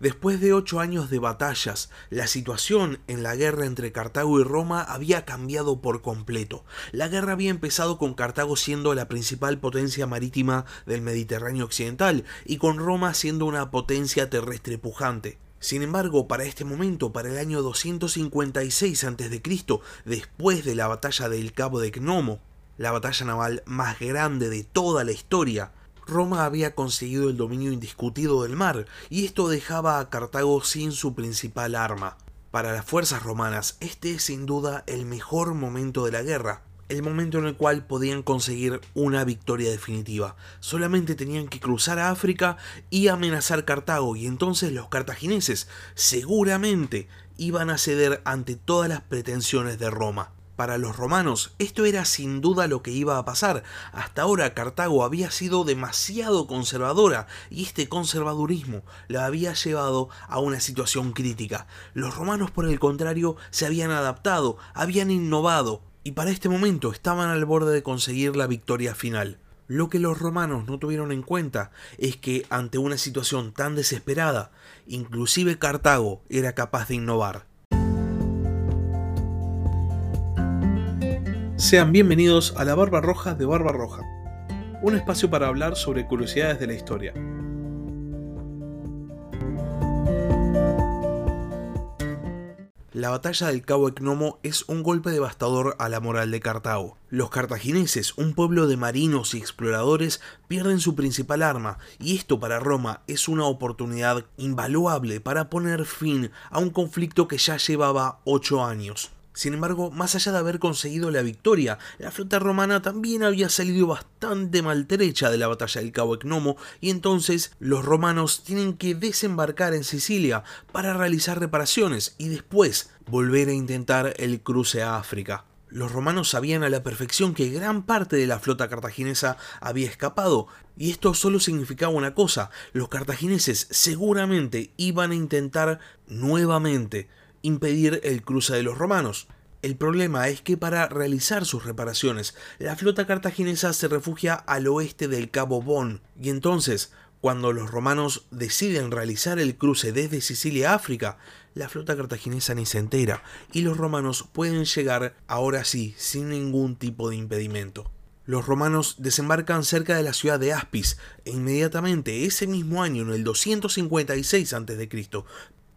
Después de ocho años de batallas, la situación en la guerra entre Cartago y Roma había cambiado por completo. La guerra había empezado con Cartago siendo la principal potencia marítima del Mediterráneo occidental y con Roma siendo una potencia terrestre pujante. Sin embargo, para este momento, para el año 256 a.C., después de la batalla del Cabo de Gnomo, la batalla naval más grande de toda la historia, Roma había conseguido el dominio indiscutido del mar, y esto dejaba a Cartago sin su principal arma. Para las fuerzas romanas, este es sin duda el mejor momento de la guerra, el momento en el cual podían conseguir una victoria definitiva. Solamente tenían que cruzar a África y amenazar Cartago, y entonces los cartagineses seguramente iban a ceder ante todas las pretensiones de Roma. Para los romanos esto era sin duda lo que iba a pasar. Hasta ahora Cartago había sido demasiado conservadora y este conservadurismo la había llevado a una situación crítica. Los romanos por el contrario se habían adaptado, habían innovado y para este momento estaban al borde de conseguir la victoria final. Lo que los romanos no tuvieron en cuenta es que ante una situación tan desesperada, inclusive Cartago era capaz de innovar. Sean bienvenidos a la Barba Roja de Barba Roja, un espacio para hablar sobre curiosidades de la historia. La batalla del Cabo Ecnomo es un golpe devastador a la moral de Cartago. Los cartagineses, un pueblo de marinos y exploradores, pierden su principal arma, y esto para Roma es una oportunidad invaluable para poner fin a un conflicto que ya llevaba ocho años. Sin embargo, más allá de haber conseguido la victoria, la flota romana también había salido bastante maltrecha de la batalla del Cabo Ecnomo y entonces los romanos tienen que desembarcar en Sicilia para realizar reparaciones y después volver a intentar el cruce a África. Los romanos sabían a la perfección que gran parte de la flota cartaginesa había escapado, y esto solo significaba una cosa, los cartagineses seguramente iban a intentar nuevamente impedir el cruce de los romanos. El problema es que para realizar sus reparaciones, la flota cartaginesa se refugia al oeste del Cabo Bon, y entonces, cuando los romanos deciden realizar el cruce desde Sicilia a África, la flota cartaginesa ni se entera, y los romanos pueden llegar ahora sí, sin ningún tipo de impedimento. Los romanos desembarcan cerca de la ciudad de Aspis e inmediatamente ese mismo año, en el 256 a.C.,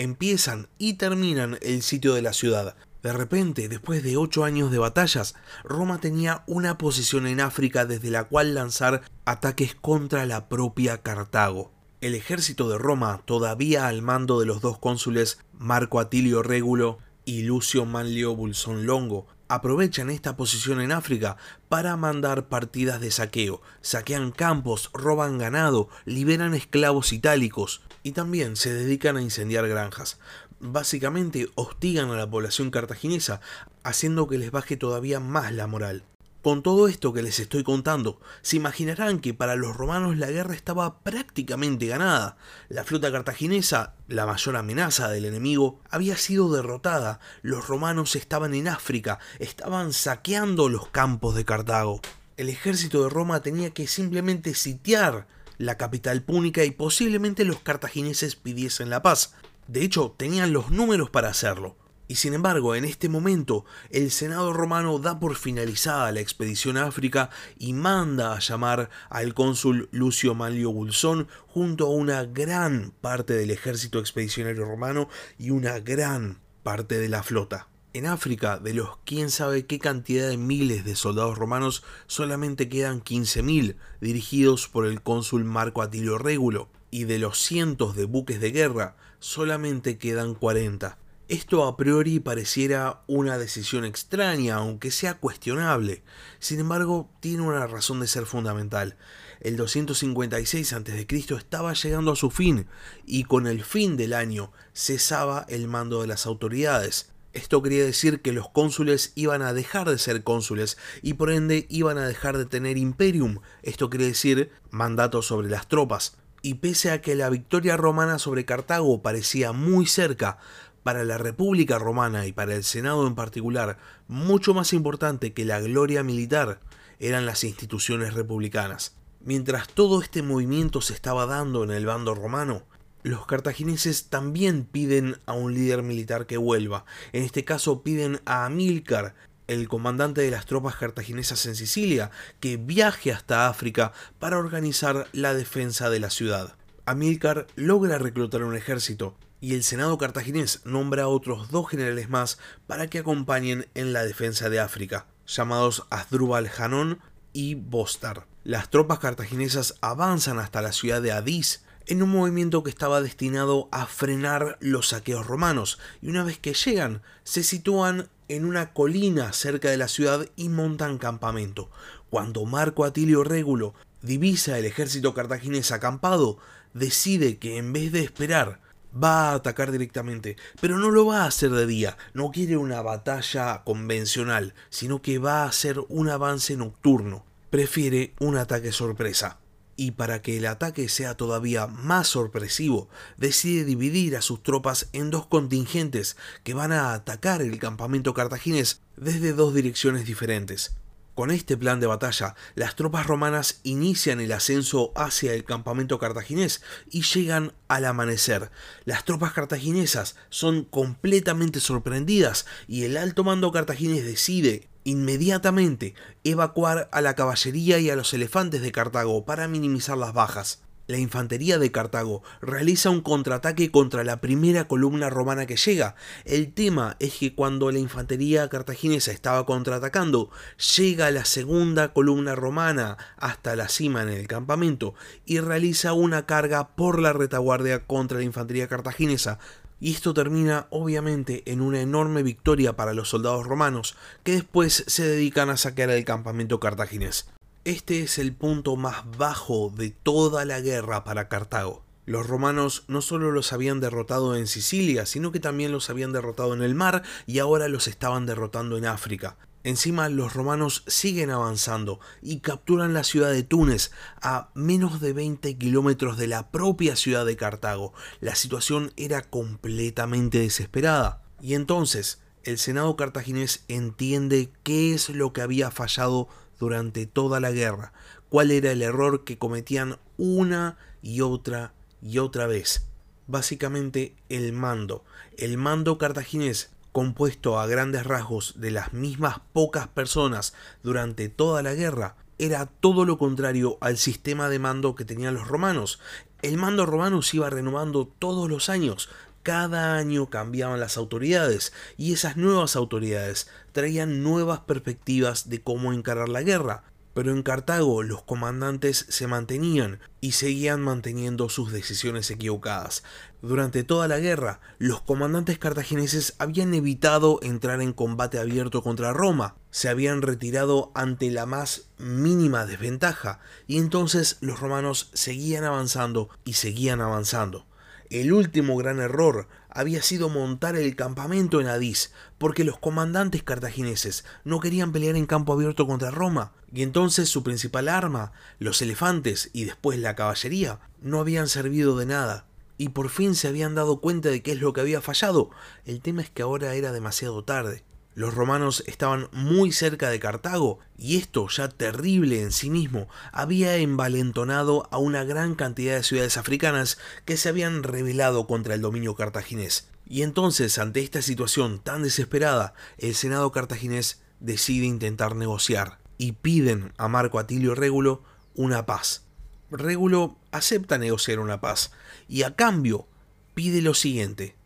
empiezan y terminan el sitio de la ciudad. De repente, después de ocho años de batallas, Roma tenía una posición en África desde la cual lanzar ataques contra la propia Cartago. El ejército de Roma, todavía al mando de los dos cónsules Marco Atilio Régulo y Lucio Manlio Bulsón Longo, aprovechan esta posición en África para mandar partidas de saqueo, saquean campos, roban ganado, liberan esclavos itálicos y también se dedican a incendiar granjas. Básicamente hostigan a la población cartaginesa, haciendo que les baje todavía más la moral. Con todo esto que les estoy contando, se imaginarán que para los romanos la guerra estaba prácticamente ganada. La flota cartaginesa, la mayor amenaza del enemigo, había sido derrotada. Los romanos estaban en África, estaban saqueando los campos de Cartago. El ejército de Roma tenía que simplemente sitiar la capital púnica y posiblemente los cartagineses pidiesen la paz. De hecho, tenían los números para hacerlo. Y sin embargo, en este momento, el Senado romano da por finalizada la expedición a África y manda a llamar al cónsul Lucio Manlio Bulsón junto a una gran parte del ejército expedicionario romano y una gran parte de la flota. En África, de los quién sabe qué cantidad de miles de soldados romanos, solamente quedan 15.000 dirigidos por el cónsul Marco Atilio Régulo, y de los cientos de buques de guerra, solamente quedan 40. Esto a priori pareciera una decisión extraña, aunque sea cuestionable. Sin embargo, tiene una razón de ser fundamental. El 256 a.C. estaba llegando a su fin, y con el fin del año cesaba el mando de las autoridades. Esto quería decir que los cónsules iban a dejar de ser cónsules y por ende iban a dejar de tener imperium. Esto quiere decir mandato sobre las tropas. Y pese a que la victoria romana sobre Cartago parecía muy cerca, para la República Romana y para el Senado en particular, mucho más importante que la gloria militar eran las instituciones republicanas. Mientras todo este movimiento se estaba dando en el bando romano, Los cartagineses también piden a un líder militar que vuelva. En este caso piden a Amílcar, el comandante de las tropas cartaginesas en Sicilia, que viaje hasta África para organizar la defensa de la ciudad. Amílcar logra reclutar un ejército y el Senado cartaginés nombra a otros dos generales más para que acompañen en la defensa de África, llamados Asdrúbal Janón y Bostar. Las tropas cartaginesas avanzan hasta la ciudad de Adís, en un movimiento que estaba destinado a frenar los saqueos romanos, y una vez que llegan, se sitúan en una colina cerca de la ciudad y montan campamento. Cuando Marco Atilio Régulo divisa el ejército cartaginés acampado, decide que en vez de esperar va a atacar directamente, pero no lo va a hacer de día, no quiere una batalla convencional, sino que va a hacer un avance nocturno, prefiere un ataque sorpresa y para que el ataque sea todavía más sorpresivo, decide dividir a sus tropas en dos contingentes que van a atacar el campamento cartaginés desde dos direcciones diferentes. Con este plan de batalla, las tropas romanas inician el ascenso hacia el campamento cartaginés y llegan al amanecer. Las tropas cartaginesas son completamente sorprendidas y el alto mando cartaginés decide inmediatamente evacuar a la caballería y a los elefantes de Cartago para minimizar las bajas. La infantería de Cartago realiza un contraataque contra la primera columna romana que llega. El tema es que cuando la infantería cartaginesa estaba contraatacando, llega la segunda columna romana hasta la cima en el campamento y realiza una carga por la retaguardia contra la infantería cartaginesa, y esto termina obviamente en una enorme victoria para los soldados romanos, que después se dedican a saquear el campamento cartaginés. Este es el punto más bajo de toda la guerra para Cartago. Los romanos no solo los habían derrotado en Sicilia, sino que también los habían derrotado en el mar y ahora los estaban derrotando en África. Encima los romanos siguen avanzando y capturan la ciudad de Túnez a menos de 20 kilómetros de la propia ciudad de Cartago. La situación era completamente desesperada. Y entonces el Senado cartaginés entiende qué es lo que había fallado durante toda la guerra, cuál era el error que cometían una y otra y otra vez. Básicamente el mando. El mando cartaginés compuesto a grandes rasgos de las mismas pocas personas durante toda la guerra, era todo lo contrario al sistema de mando que tenían los romanos. El mando romano se iba renovando todos los años, cada año cambiaban las autoridades y esas nuevas autoridades traían nuevas perspectivas de cómo encarar la guerra. Pero en Cartago los comandantes se mantenían y seguían manteniendo sus decisiones equivocadas. Durante toda la guerra, los comandantes cartagineses habían evitado entrar en combate abierto contra Roma, se habían retirado ante la más mínima desventaja, y entonces los romanos seguían avanzando y seguían avanzando. El último gran error había sido montar el campamento en Adís, porque los comandantes cartagineses no querían pelear en campo abierto contra Roma, y entonces su principal arma, los elefantes y después la caballería, no habían servido de nada. Y por fin se habían dado cuenta de qué es lo que había fallado. El tema es que ahora era demasiado tarde. Los romanos estaban muy cerca de Cartago y esto, ya terrible en sí mismo, había envalentonado a una gran cantidad de ciudades africanas que se habían rebelado contra el dominio cartaginés. Y entonces, ante esta situación tan desesperada, el Senado cartaginés decide intentar negociar y piden a Marco Atilio Régulo una paz. Régulo acepta negociar una paz y a cambio pide lo siguiente.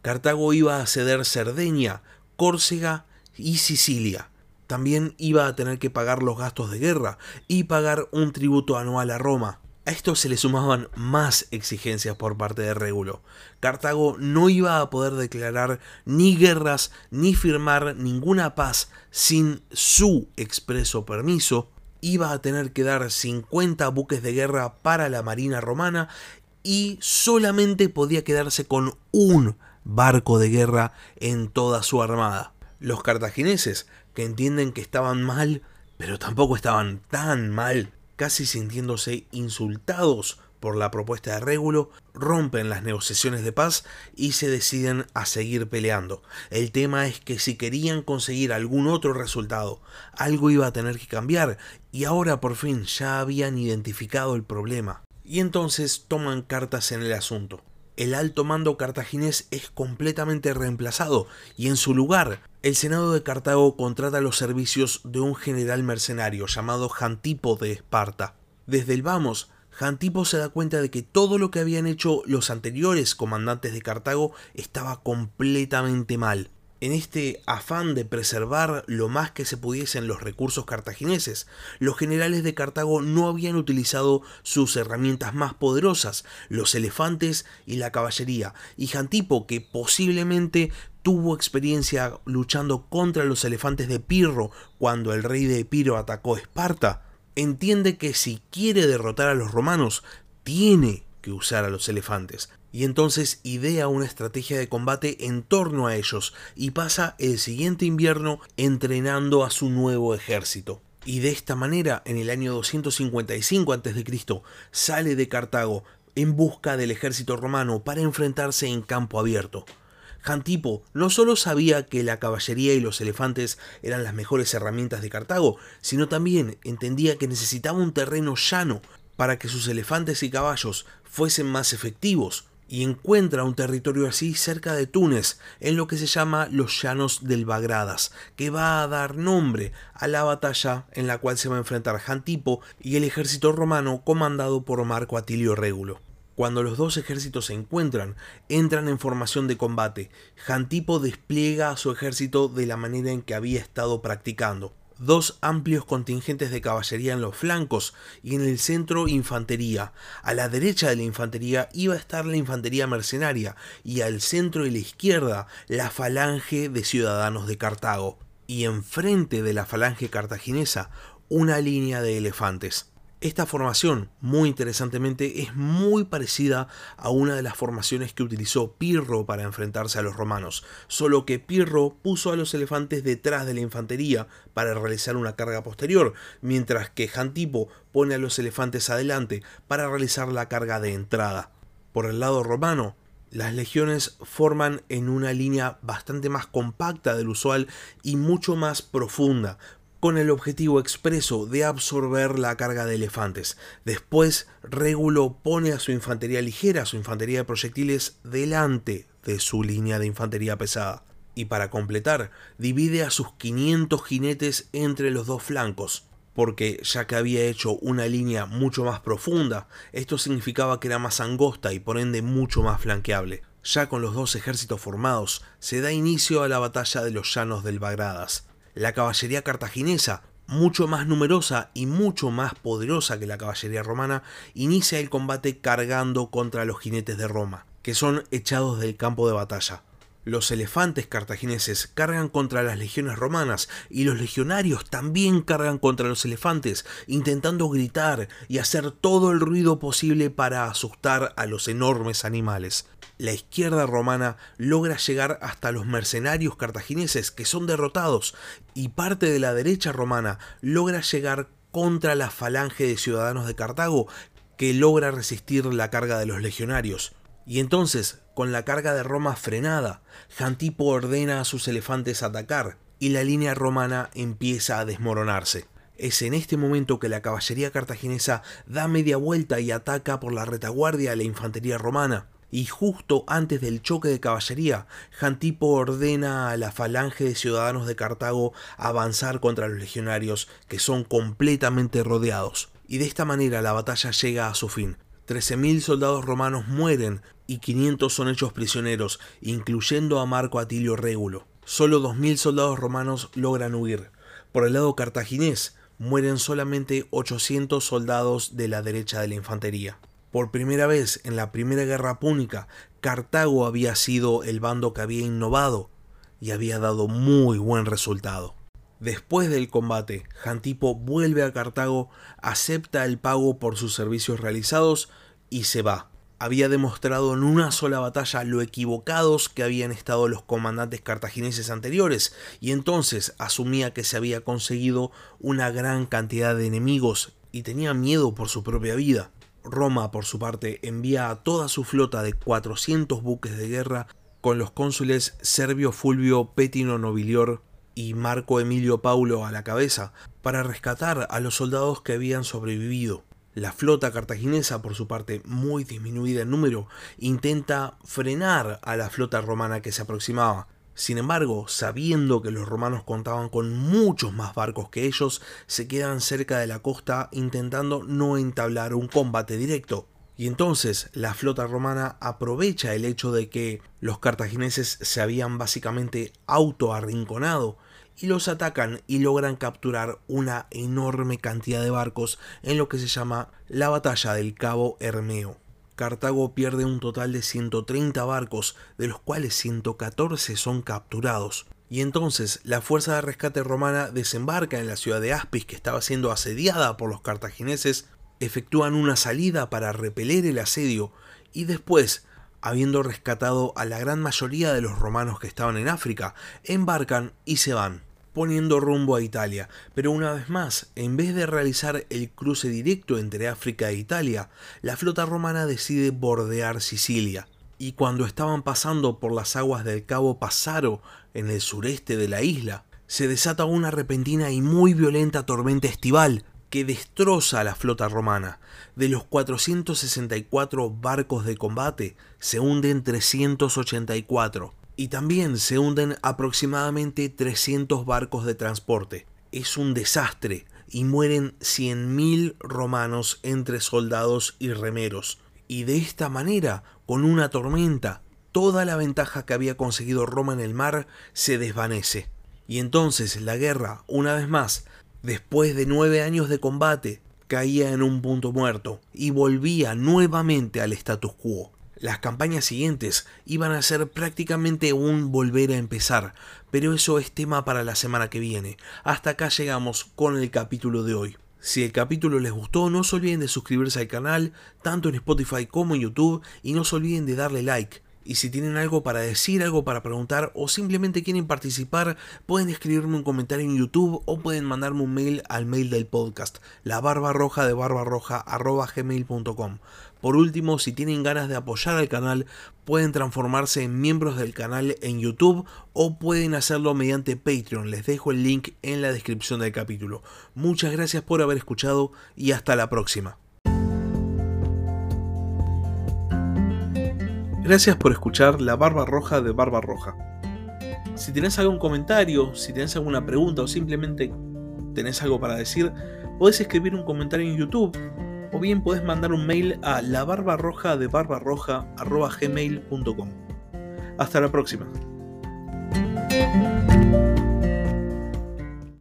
Cartago iba a ceder Cerdeña Córcega y Sicilia. También iba a tener que pagar los gastos de guerra y pagar un tributo anual a Roma. A esto se le sumaban más exigencias por parte de Régulo. Cartago no iba a poder declarar ni guerras ni firmar ninguna paz sin su expreso permiso. Iba a tener que dar 50 buques de guerra para la marina romana y solamente podía quedarse con un barco de guerra en toda su armada. Los cartagineses, que entienden que estaban mal, pero tampoco estaban tan mal, casi sintiéndose insultados por la propuesta de Régulo, rompen las negociaciones de paz y se deciden a seguir peleando. El tema es que si querían conseguir algún otro resultado, algo iba a tener que cambiar y ahora por fin ya habían identificado el problema. Y entonces toman cartas en el asunto el alto mando cartaginés es completamente reemplazado y en su lugar el Senado de Cartago contrata los servicios de un general mercenario llamado Jantipo de Esparta. Desde el vamos, Jantipo se da cuenta de que todo lo que habían hecho los anteriores comandantes de Cartago estaba completamente mal en este afán de preservar lo más que se pudiesen los recursos cartagineses, los generales de Cartago no habían utilizado sus herramientas más poderosas, los elefantes y la caballería, y Jantipo, que posiblemente tuvo experiencia luchando contra los elefantes de Pirro cuando el rey de Epiro atacó Esparta, entiende que si quiere derrotar a los romanos, tiene usar a los elefantes y entonces idea una estrategia de combate en torno a ellos y pasa el siguiente invierno entrenando a su nuevo ejército. Y de esta manera, en el año 255 a.C., sale de Cartago en busca del ejército romano para enfrentarse en campo abierto. Jantipo no solo sabía que la caballería y los elefantes eran las mejores herramientas de Cartago, sino también entendía que necesitaba un terreno llano para que sus elefantes y caballos fuesen más efectivos, y encuentra un territorio así cerca de Túnez, en lo que se llama los Llanos del Bagradas, que va a dar nombre a la batalla en la cual se va a enfrentar Jantipo y el ejército romano comandado por Marco Atilio Régulo. Cuando los dos ejércitos se encuentran, entran en formación de combate. Jantipo despliega a su ejército de la manera en que había estado practicando dos amplios contingentes de caballería en los flancos y en el centro infantería. A la derecha de la infantería iba a estar la infantería mercenaria y al centro y la izquierda la falange de ciudadanos de Cartago. Y enfrente de la falange cartaginesa una línea de elefantes. Esta formación, muy interesantemente, es muy parecida a una de las formaciones que utilizó Pirro para enfrentarse a los romanos, solo que Pirro puso a los elefantes detrás de la infantería para realizar una carga posterior, mientras que Jantipo pone a los elefantes adelante para realizar la carga de entrada. Por el lado romano, las legiones forman en una línea bastante más compacta del usual y mucho más profunda, con el objetivo expreso de absorber la carga de elefantes. Después, Régulo pone a su infantería ligera, su infantería de proyectiles, delante de su línea de infantería pesada. Y para completar, divide a sus 500 jinetes entre los dos flancos, porque ya que había hecho una línea mucho más profunda, esto significaba que era más angosta y por ende mucho más flanqueable. Ya con los dos ejércitos formados, se da inicio a la batalla de los llanos del Bagradas la caballería cartaginesa, mucho más numerosa y mucho más poderosa que la caballería romana, inicia el combate cargando contra los jinetes de Roma, que son echados del campo de batalla. Los elefantes cartagineses cargan contra las legiones romanas y los legionarios también cargan contra los elefantes, intentando gritar y hacer todo el ruido posible para asustar a los enormes animales la izquierda romana logra llegar hasta los mercenarios cartagineses que son derrotados y parte de la derecha romana logra llegar contra la falange de ciudadanos de Cartago que logra resistir la carga de los legionarios. Y entonces, con la carga de Roma frenada, Jantipo ordena a sus elefantes atacar y la línea romana empieza a desmoronarse. Es en este momento que la caballería cartaginesa da media vuelta y ataca por la retaguardia a la infantería romana y justo antes del choque de caballería, Jantipo ordena a la falange de ciudadanos de Cartago avanzar contra los legionarios que son completamente rodeados. Y de esta manera la batalla llega a su fin. 13.000 soldados romanos mueren y 500 son hechos prisioneros, incluyendo a Marco Atilio Régulo. Solo 2.000 soldados romanos logran huir. Por el lado cartaginés, mueren solamente 800 soldados de la derecha de la infantería. Por primera vez en la Primera Guerra Púnica, Cartago había sido el bando que había innovado y había dado muy buen resultado. Después del combate, Jantipo vuelve a Cartago, acepta el pago por sus servicios realizados y se va. Había demostrado en una sola batalla lo equivocados que habían estado los comandantes cartagineses anteriores, y entonces asumía que se había conseguido una gran cantidad de enemigos y tenía miedo por su propia vida. Roma, por su parte, envía a toda su flota de 400 buques de guerra con los cónsules Servio Fulvio Petino Nobilior y Marco Emilio Paulo a la cabeza para rescatar a los soldados que habían sobrevivido. La flota cartaginesa, por su parte muy disminuida en número, intenta frenar a la flota romana que se aproximaba. Sin embargo, sabiendo que los romanos contaban con muchos más barcos que ellos, se quedan cerca de la costa intentando no entablar un combate directo. Y entonces la flota romana aprovecha el hecho de que los cartagineses se habían básicamente autoarrinconado y los atacan y logran capturar una enorme cantidad de barcos en lo que se llama la batalla del Cabo Hermeo. Cartago pierde un total de 130 barcos, de los cuales 114 son capturados. Y entonces la fuerza de rescate romana desembarca en la ciudad de Aspis, que estaba siendo asediada por los cartagineses, efectúan una salida para repeler el asedio y después, habiendo rescatado a la gran mayoría de los romanos que estaban en África, embarcan y se van poniendo rumbo a Italia, pero una vez más, en vez de realizar el cruce directo entre África e Italia, la flota romana decide bordear Sicilia. Y cuando estaban pasando por las aguas del Cabo Passaro, en el sureste de la isla, se desata una repentina y muy violenta tormenta estival que destroza a la flota romana. De los 464 barcos de combate, se hunden 384 y también se hunden aproximadamente 300 barcos de transporte. Es un desastre y mueren 100.000 romanos entre soldados y remeros. Y de esta manera, con una tormenta, toda la ventaja que había conseguido Roma en el mar se desvanece. Y entonces la guerra, una vez más, después de nueve años de combate, caía en un punto muerto y volvía nuevamente al status quo. Las campañas siguientes iban a ser prácticamente un volver a empezar, pero eso es tema para la semana que viene. Hasta acá llegamos con el capítulo de hoy. Si el capítulo les gustó, no se olviden de suscribirse al canal, tanto en Spotify como en YouTube, y no se olviden de darle like. Y si tienen algo para decir, algo para preguntar o simplemente quieren participar, pueden escribirme un comentario en YouTube o pueden mandarme un mail al mail del podcast, la barba roja de gmail.com. Por último, si tienen ganas de apoyar al canal, pueden transformarse en miembros del canal en YouTube o pueden hacerlo mediante Patreon. Les dejo el link en la descripción del capítulo. Muchas gracias por haber escuchado y hasta la próxima. Gracias por escuchar La Barba Roja de Barba Roja. Si tenés algún comentario, si tenés alguna pregunta o simplemente tenés algo para decir, podés escribir un comentario en YouTube o bien podés mandar un mail a la barba roja de gmail.com. Hasta la próxima.